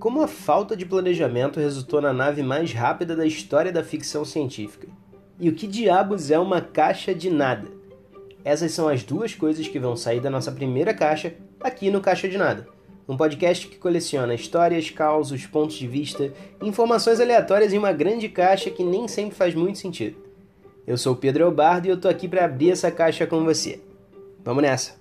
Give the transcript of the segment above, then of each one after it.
Como a falta de planejamento resultou na nave mais rápida da história da ficção científica? E o que diabos é uma caixa de nada? Essas são as duas coisas que vão sair da nossa primeira caixa aqui no Caixa de Nada. Um podcast que coleciona histórias, causos, pontos de vista, informações aleatórias em uma grande caixa que nem sempre faz muito sentido. Eu sou o Pedro Elbardo e eu tô aqui para abrir essa caixa com você. Vamos nessa!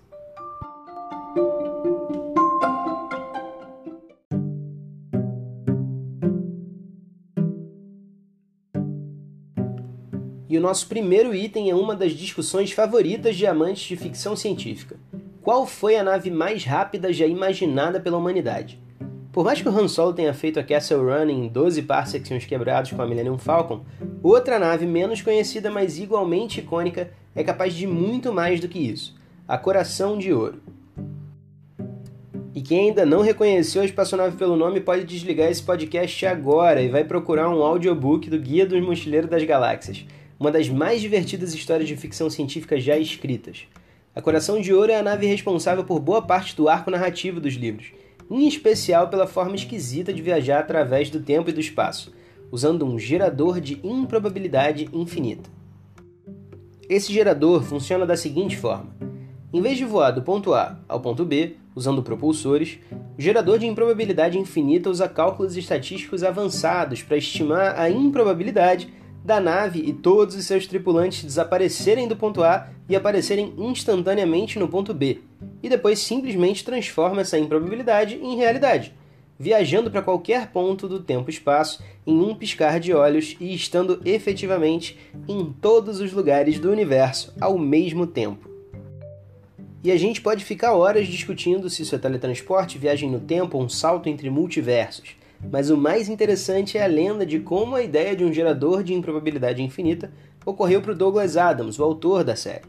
O nosso primeiro item é uma das discussões favoritas de amantes de ficção científica. Qual foi a nave mais rápida já imaginada pela humanidade? Por mais que o Han Solo tenha feito a Castle Run em 12 parsecs e uns quebrados com a Millennium Falcon, outra nave menos conhecida, mas igualmente icônica, é capaz de muito mais do que isso. A Coração de Ouro. E quem ainda não reconheceu a espaçonave pelo nome pode desligar esse podcast agora e vai procurar um audiobook do Guia dos Mochileiros das Galáxias uma das mais divertidas histórias de ficção científica já escritas. A Coração de Ouro é a nave responsável por boa parte do arco narrativo dos livros, em especial pela forma esquisita de viajar através do tempo e do espaço, usando um gerador de improbabilidade infinita. Esse gerador funciona da seguinte forma: em vez de voar do ponto A ao ponto B, usando propulsores, o gerador de improbabilidade infinita usa cálculos estatísticos avançados para estimar a improbabilidade da nave e todos os seus tripulantes desaparecerem do ponto A e aparecerem instantaneamente no ponto B, e depois simplesmente transforma essa improbabilidade em realidade, viajando para qualquer ponto do tempo-espaço em um piscar de olhos e estando efetivamente em todos os lugares do universo ao mesmo tempo. E a gente pode ficar horas discutindo se isso é teletransporte, viagem no tempo ou um salto entre multiversos. Mas o mais interessante é a lenda de como a ideia de um gerador de improbabilidade infinita ocorreu para o Douglas Adams, o autor da série.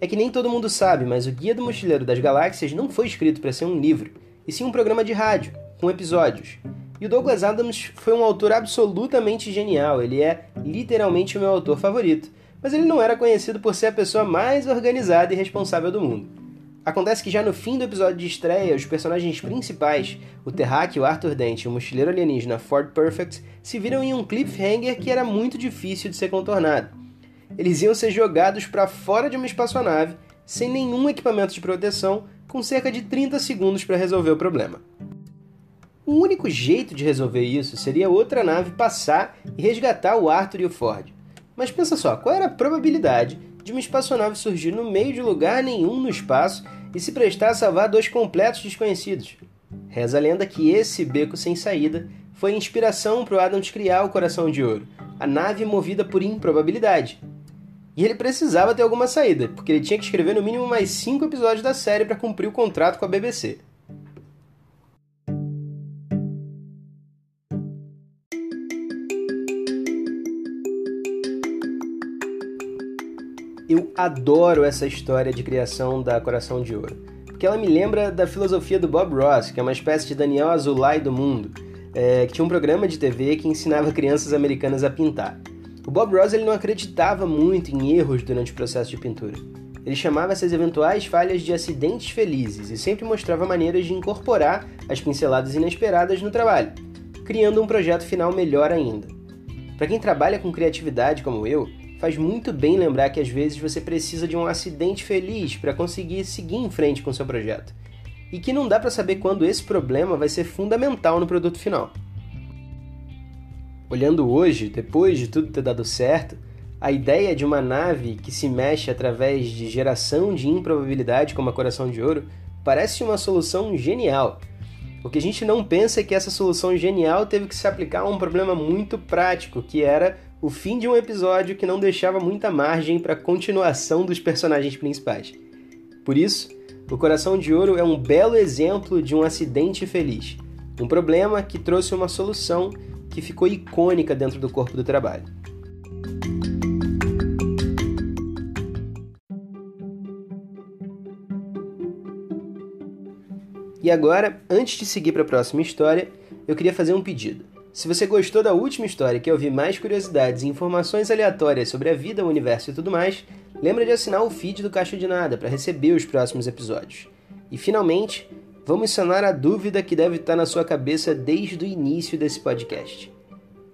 É que nem todo mundo sabe, mas o Guia do Mochileiro das Galáxias não foi escrito para ser um livro, e sim um programa de rádio, com episódios. E o Douglas Adams foi um autor absolutamente genial, ele é literalmente o meu autor favorito, mas ele não era conhecido por ser a pessoa mais organizada e responsável do mundo. Acontece que já no fim do episódio de estreia, os personagens principais, o Terráqueo, o Arthur Dent e o mochileiro alienígena Ford Perfect, se viram em um cliffhanger que era muito difícil de ser contornado. Eles iam ser jogados para fora de uma espaçonave, sem nenhum equipamento de proteção, com cerca de 30 segundos para resolver o problema. O único jeito de resolver isso seria outra nave passar e resgatar o Arthur e o Ford. Mas pensa só, qual era a probabilidade de uma espaçonave surgir no meio de lugar nenhum no espaço e se prestar a salvar dois completos desconhecidos. Reza a lenda que esse beco sem saída foi inspiração para o Adams criar o Coração de Ouro, a nave movida por improbabilidade. E ele precisava ter alguma saída, porque ele tinha que escrever no mínimo mais cinco episódios da série para cumprir o contrato com a BBC. Eu adoro essa história de criação da Coração de Ouro, porque ela me lembra da filosofia do Bob Ross, que é uma espécie de Daniel Azulay do mundo, é, que tinha um programa de TV que ensinava crianças americanas a pintar. O Bob Ross ele não acreditava muito em erros durante o processo de pintura. Ele chamava essas eventuais falhas de acidentes felizes e sempre mostrava maneiras de incorporar as pinceladas inesperadas no trabalho, criando um projeto final melhor ainda. Para quem trabalha com criatividade como eu, faz muito bem lembrar que às vezes você precisa de um acidente feliz para conseguir seguir em frente com seu projeto. E que não dá para saber quando esse problema vai ser fundamental no produto final. Olhando hoje, depois de tudo ter dado certo, a ideia de uma nave que se mexe através de geração de improbabilidade como a Coração de Ouro parece uma solução genial. O que a gente não pensa é que essa solução genial teve que se aplicar a um problema muito prático, que era o fim de um episódio que não deixava muita margem para a continuação dos personagens principais. Por isso, O Coração de Ouro é um belo exemplo de um acidente feliz, um problema que trouxe uma solução que ficou icônica dentro do corpo do trabalho. E agora, antes de seguir para a próxima história, eu queria fazer um pedido. Se você gostou da última história e quer ouvir mais curiosidades e informações aleatórias sobre a vida, o universo e tudo mais, lembra de assinar o feed do Caixa de Nada para receber os próximos episódios. E finalmente, vamos sanar a dúvida que deve estar na sua cabeça desde o início desse podcast.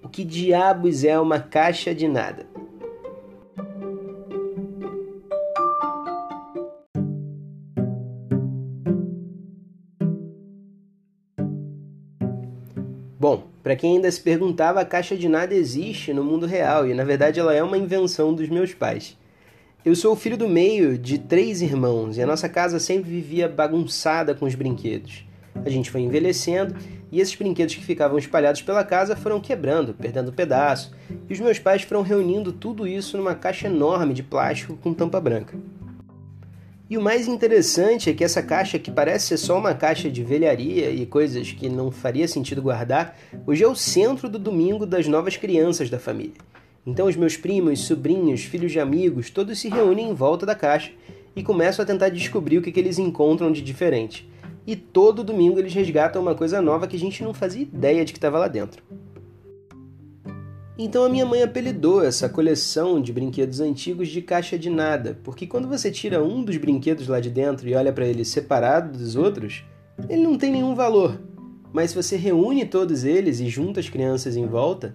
O que diabos é uma caixa de nada? Para quem ainda se perguntava, a caixa de nada existe no mundo real e na verdade ela é uma invenção dos meus pais. Eu sou o filho do meio de três irmãos e a nossa casa sempre vivia bagunçada com os brinquedos. A gente foi envelhecendo e esses brinquedos que ficavam espalhados pela casa foram quebrando, perdendo pedaço, e os meus pais foram reunindo tudo isso numa caixa enorme de plástico com tampa branca. E o mais interessante é que essa caixa, que parece ser só uma caixa de velharia e coisas que não faria sentido guardar, hoje é o centro do domingo das novas crianças da família. Então os meus primos, sobrinhos, filhos de amigos, todos se reúnem em volta da caixa e começam a tentar descobrir o que, que eles encontram de diferente. E todo domingo eles resgatam uma coisa nova que a gente não fazia ideia de que estava lá dentro. Então a minha mãe apelidou essa coleção de brinquedos antigos de caixa de nada, porque quando você tira um dos brinquedos lá de dentro e olha para ele separado dos outros, ele não tem nenhum valor. Mas se você reúne todos eles e junta as crianças em volta,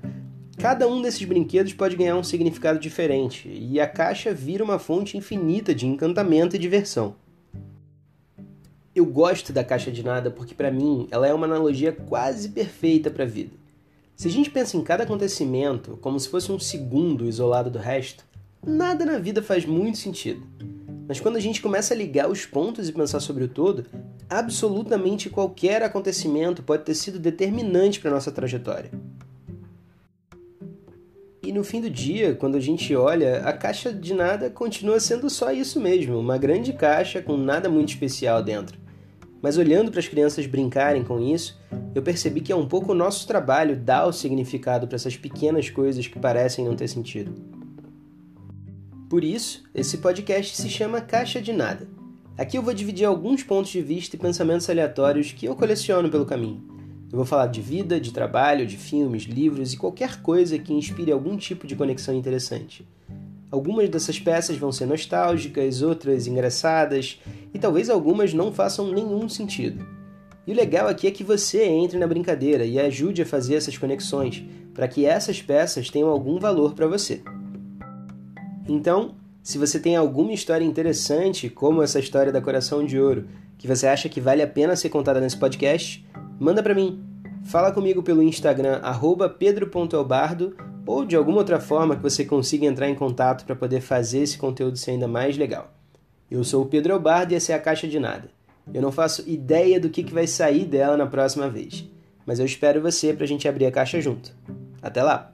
cada um desses brinquedos pode ganhar um significado diferente, e a caixa vira uma fonte infinita de encantamento e diversão. Eu gosto da caixa de nada porque para mim ela é uma analogia quase perfeita para a vida. Se a gente pensa em cada acontecimento como se fosse um segundo isolado do resto, nada na vida faz muito sentido. Mas quando a gente começa a ligar os pontos e pensar sobre o todo, absolutamente qualquer acontecimento pode ter sido determinante para nossa trajetória. E no fim do dia, quando a gente olha, a caixa de nada continua sendo só isso mesmo, uma grande caixa com nada muito especial dentro. Mas olhando para as crianças brincarem com isso, eu percebi que é um pouco o nosso trabalho dar o significado para essas pequenas coisas que parecem não ter sentido. Por isso, esse podcast se chama Caixa de Nada. Aqui eu vou dividir alguns pontos de vista e pensamentos aleatórios que eu coleciono pelo caminho. Eu vou falar de vida, de trabalho, de filmes, livros e qualquer coisa que inspire algum tipo de conexão interessante. Algumas dessas peças vão ser nostálgicas, outras engraçadas e talvez algumas não façam nenhum sentido. E o legal aqui é que você entre na brincadeira e ajude a fazer essas conexões para que essas peças tenham algum valor para você. Então, se você tem alguma história interessante, como essa história da Coração de Ouro, que você acha que vale a pena ser contada nesse podcast, manda para mim. Fala comigo pelo Instagram pedro.elbardo ou de alguma outra forma que você consiga entrar em contato para poder fazer esse conteúdo ser ainda mais legal. Eu sou o Pedro Elbardo e essa é a Caixa de Nada. Eu não faço ideia do que, que vai sair dela na próxima vez, mas eu espero você para a gente abrir a caixa junto. Até lá!